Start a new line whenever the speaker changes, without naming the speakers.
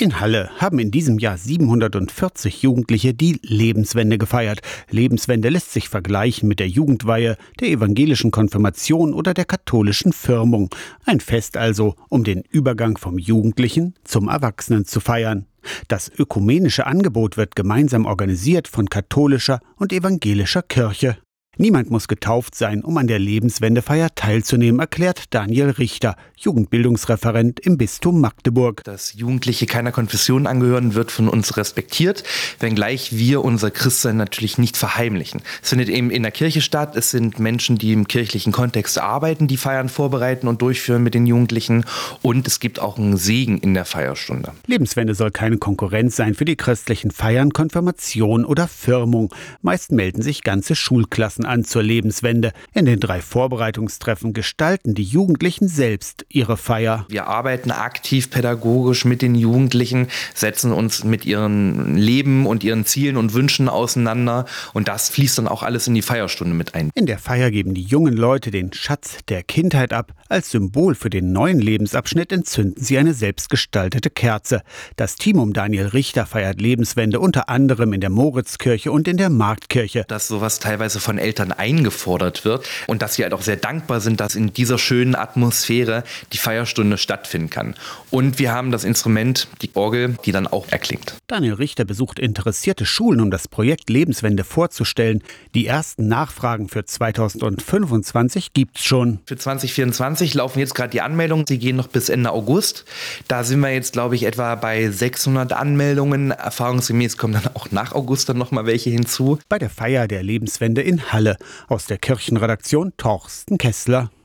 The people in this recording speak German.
In Halle haben in diesem Jahr 740 Jugendliche die Lebenswende gefeiert. Lebenswende lässt sich vergleichen mit der Jugendweihe, der evangelischen Konfirmation oder der katholischen Firmung. Ein Fest also, um den Übergang vom Jugendlichen zum Erwachsenen zu feiern. Das ökumenische Angebot wird gemeinsam organisiert von katholischer und evangelischer Kirche. Niemand muss getauft sein, um an der Lebenswendefeier teilzunehmen, erklärt Daniel Richter, Jugendbildungsreferent im Bistum Magdeburg.
Dass Jugendliche keiner Konfession angehören, wird von uns respektiert, wenngleich wir unser Christsein natürlich nicht verheimlichen. Es findet eben in der Kirche statt. Es sind Menschen, die im kirchlichen Kontext arbeiten, die Feiern vorbereiten und durchführen mit den Jugendlichen. Und es gibt auch einen Segen in der Feierstunde.
Lebenswende soll keine Konkurrenz sein für die christlichen Feiern, Konfirmation oder Firmung. Meist melden sich ganze Schulklassen Klassen an zur Lebenswende. In den drei Vorbereitungstreffen gestalten die Jugendlichen selbst ihre Feier.
Wir arbeiten aktiv pädagogisch mit den Jugendlichen, setzen uns mit ihren Leben und ihren Zielen und Wünschen auseinander und das fließt dann auch alles in die Feierstunde mit ein.
In der Feier geben die jungen Leute den Schatz der Kindheit ab. Als Symbol für den neuen Lebensabschnitt entzünden sie eine selbstgestaltete Kerze. Das Team um Daniel Richter feiert Lebenswende unter anderem in der Moritzkirche und in der Marktkirche.
Dass sowas teilweise von Eltern Eltern eingefordert wird und dass sie halt auch sehr dankbar sind, dass in dieser schönen Atmosphäre die Feierstunde stattfinden kann. Und wir haben das Instrument, die Orgel, die dann auch erklingt.
Daniel Richter besucht interessierte Schulen, um das Projekt Lebenswende vorzustellen. Die ersten Nachfragen für 2025 gibt es schon.
Für 2024 laufen jetzt gerade die Anmeldungen. Sie gehen noch bis Ende August. Da sind wir jetzt, glaube ich, etwa bei 600 Anmeldungen. Erfahrungsgemäß kommen dann auch nach August dann noch mal welche hinzu.
Bei der Feier der Lebenswende in Halle. Aus der Kirchenredaktion Torsten Kessler.